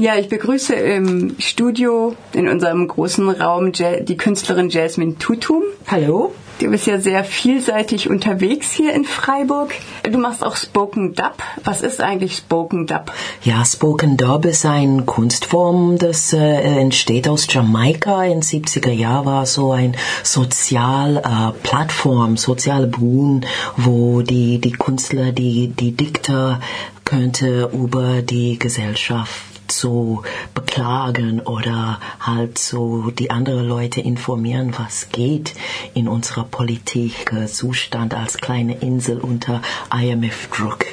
Ja, ich begrüße im Studio in unserem großen Raum die Künstlerin Jasmine Tutum. Hallo. Du bist ja sehr vielseitig unterwegs hier in Freiburg. Du machst auch Spoken Dub. Was ist eigentlich Spoken Dub? Ja, Spoken Dub ist eine Kunstform, das äh, entsteht aus Jamaika. In 70er Jahren war so ein sozial äh, Plattform, soziale Brunnen, wo die, die Künstler, die, die Dichter könnte über die Gesellschaft zu beklagen oder halt so die anderen Leute informieren, was geht in unserer Politik, äh, Zustand als kleine Insel unter IMF-Druck.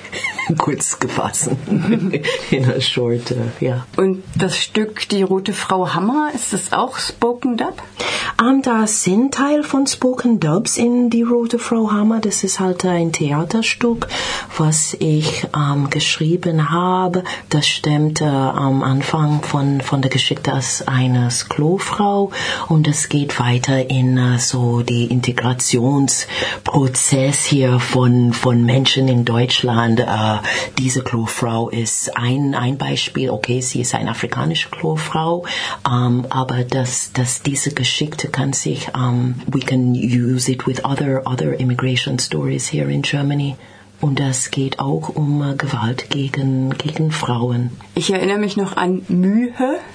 Kurz gefasst. in a short, uh, ja. Und das Stück Die Rote Frau Hammer, ist das auch Spoken Dub? Um, das sind Teil von Spoken Dubs in Die Rote Frau Hammer. Das ist halt ein Theaterstück, was ich um, geschrieben habe. Das stammt uh, am Anfang von, von der Geschichte als eines Klofrau und es geht weiter in uh, so die Integrationsprozess hier von, von Menschen in Deutschland. Uh, diese Klofrau ist ein, ein Beispiel. Okay, sie ist eine afrikanische Klofrau, um, aber dass, dass diese Geschichte kann sich, um, we can use it with other, other immigration stories here in Germany. Und das geht auch um äh, Gewalt gegen, gegen Frauen. Ich erinnere mich noch an Mühe.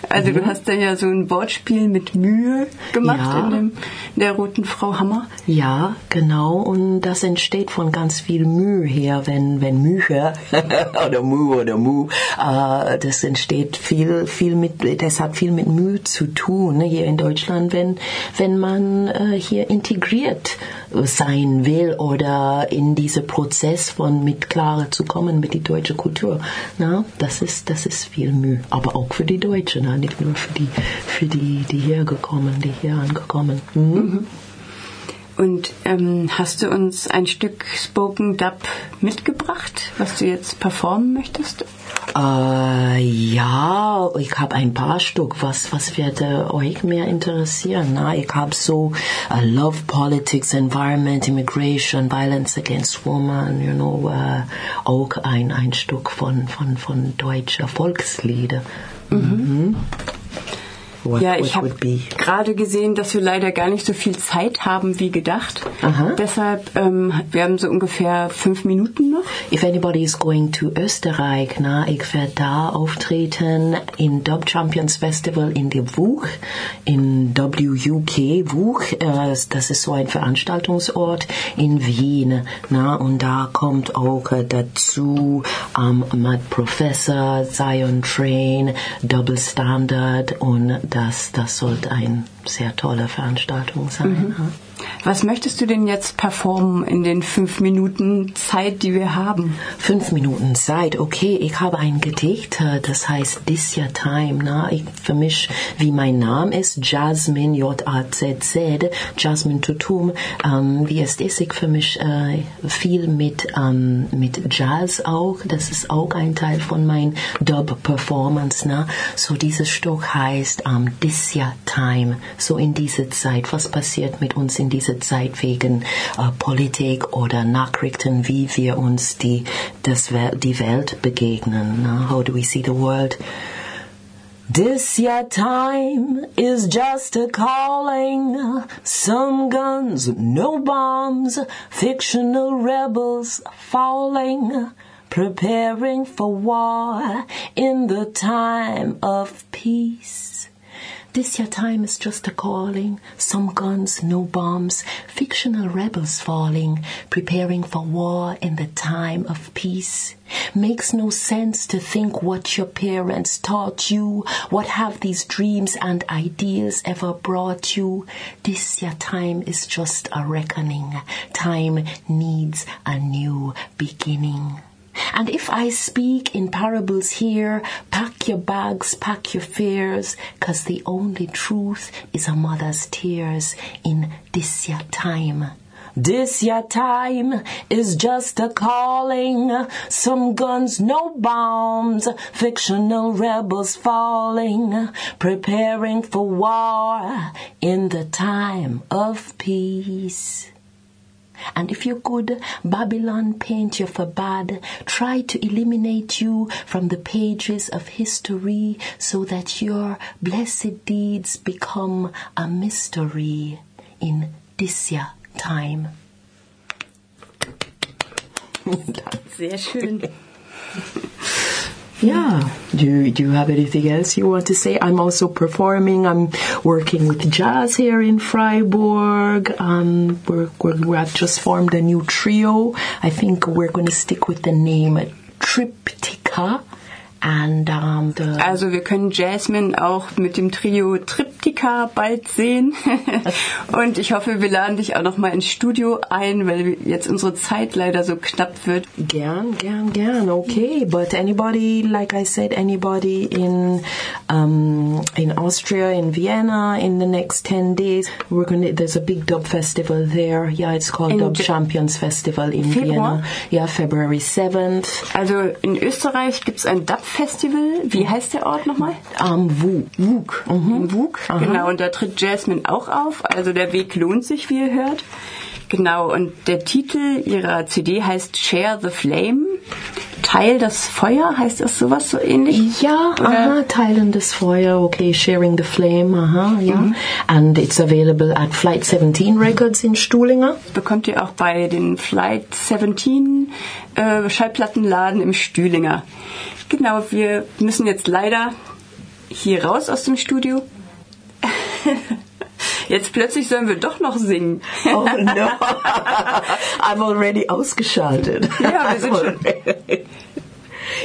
Also mhm. du hast da ja so ein Wortspiel mit Mühe gemacht ja. in, dem, in der Roten Frau Hammer. Ja, genau. Und das entsteht von ganz viel Mühe her, wenn, wenn Mühe oder Mühe oder Mu, äh, das entsteht viel, viel mit, das hat viel mit Mühe zu tun ne, hier in Deutschland, wenn, wenn man äh, hier integriert sein will oder in diesen Prozess von mit Klare zu kommen mit die deutsche Kultur. Na, das ist das ist viel Mühe, aber auch für die Deutschen, na, nicht nur für die für die die hergekommen, die hier angekommen. Mhm. Mhm. Und ähm, hast du uns ein Stück Spoken Dub mitgebracht, was du jetzt performen möchtest? Äh, ja, ich habe ein paar Stück. Was, was würde euch mehr interessieren? Na, ich habe so uh, Love Politics, Environment, Immigration, Violence Against Women, you know, uh, auch ein, ein Stück von, von, von deutscher Volkslieder. Mhm. What, ja, ich habe gerade gesehen, dass wir leider gar nicht so viel Zeit haben wie gedacht. Aha. Deshalb, ähm, wir haben so ungefähr fünf Minuten noch. If anybody is going to Österreich, na, ich werde da auftreten in Dub Champions Festival in der WUC, in WUK WUC. Äh, das ist so ein Veranstaltungsort in Wien, na, und da kommt auch äh, dazu ähm, mit Professor, Zion Train, Double Standard und das, das sollte eine sehr tolle Veranstaltung sein. Mhm. Was möchtest du denn jetzt performen in den fünf Minuten Zeit, die wir haben? Fünf Minuten Zeit, okay. Ich habe ein Gedicht, äh, das heißt This Your Time. Na? Ich, für mich, wie mein Name ist, Jasmine, J-A-Z-Z, Jasmine Tutum. Ähm, wie es ist, ich für mich äh, viel mit, ähm, mit Jazz auch. Das ist auch ein Teil von mein Dub-Performance. Na? So dieses Stück heißt ähm, This Your Time. So in dieser Zeit, was passiert mit uns in dieser Zeit wegen äh, Politik oder Nachrichten, wie wir uns die, das, die Welt begegnen. Uh, how do we see the world? This your time is just a calling. Some guns, no bombs, fictional rebels falling, preparing for war in the time of peace. This your time is just a calling. Some guns, no bombs, fictional rebels falling, preparing for war in the time of peace. Makes no sense to think what your parents taught you. What have these dreams and ideas ever brought you? This your time is just a reckoning. Time needs a new beginning. And if I speak in parables here, pack your bags, pack your fears, cause the only truth is a mother's tears in this your time. This your time is just a calling. Some guns, no bombs. Fictional rebels falling, preparing for war in the time of peace. And if you could, Babylon paint you for bad, try to eliminate you from the pages of history so that your blessed deeds become a mystery in this year time. Sehr schön. Yeah. Do you, do you have anything else you want to say? I'm also performing. I'm working with jazz here in Freiburg. Um, we're, we're, we have just formed a new trio. I think we're going to stick with the name Triptica. And, um, also wir können Jasmine auch mit dem Trio Triptyka bald sehen. und ich hoffe, wir laden dich auch noch mal ins Studio ein, weil jetzt unsere Zeit leider so knapp wird. Gern, gern, gern. Okay, but anybody, like I said, anybody in um, in Austria, in Vienna, in the next ten days, we're gonna. There's a big dub festival there. Yeah, it's called in Dub Champions Festival in Februar? Vienna. Yeah, February 7th. Also in Österreich gibt's ein Dub Festival. Wie heißt der Ort nochmal? Am um, Wug. Wug. Mhm. Wug, genau. Und da tritt Jasmine auch auf. Also der Weg lohnt sich, wie ihr hört. Genau, und der Titel ihrer CD heißt Share the Flame. Teil das Feuer, heißt das sowas so ähnlich? Ja, aha, teilen das Feuer, okay, sharing the flame, aha, ja. Mhm. And it's available at Flight 17 Records in Stuhlinger. Bekommt ihr auch bei den Flight 17 äh, Schallplattenladen im Stühlinger. Genau, wir müssen jetzt leider hier raus aus dem Studio. Jetzt plötzlich sollen wir doch noch singen. Oh no. I'm already ausgeschaltet. Ja, wir sind schon.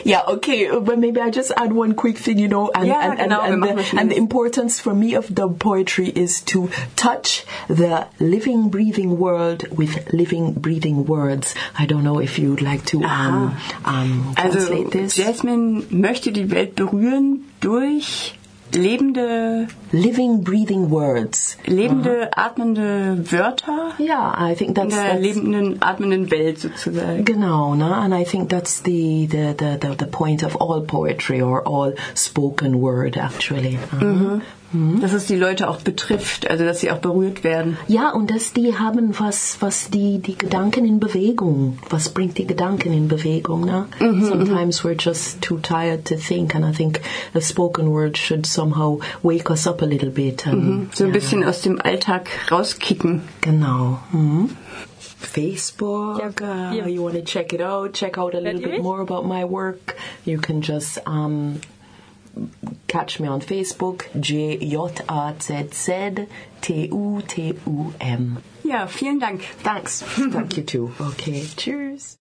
Yeah, okay, but maybe I just add one quick thing, you know, and, yeah, and, and, and, the, and the importance for me of dub poetry is to touch the living, breathing world with living, breathing words. I don't know if you'd like to um, um, translate also, this. Jasmine möchte die Welt berühren durch lebende living breathing words lebende uh-huh. atmende Wörter yeah I think that's, in der that's, lebenden atmenden Welt sozusagen genau ne? and I think that's the, the the, the the point of all poetry or all spoken word actually uh-huh. mhm. Mhm. Dass es die Leute auch betrifft, also dass sie auch berührt werden. Ja, und dass die haben was, was die, die Gedanken in Bewegung, was bringt die Gedanken in Bewegung. Ne? Mhm, Sometimes we're just too tired to think and I think a spoken word should somehow wake us up a little bit. And, mhm. So ein ja. bisschen aus dem Alltag rauskicken. Genau. Mhm. Facebook. Uh, You want to check it out? Check out a little bit more about my work. You can just um, catch me on Facebook, J-J-A-Z-Z-T-U-T-U-M. Ja, vielen Dank. Thanks. Thank you too. Okay, cheers.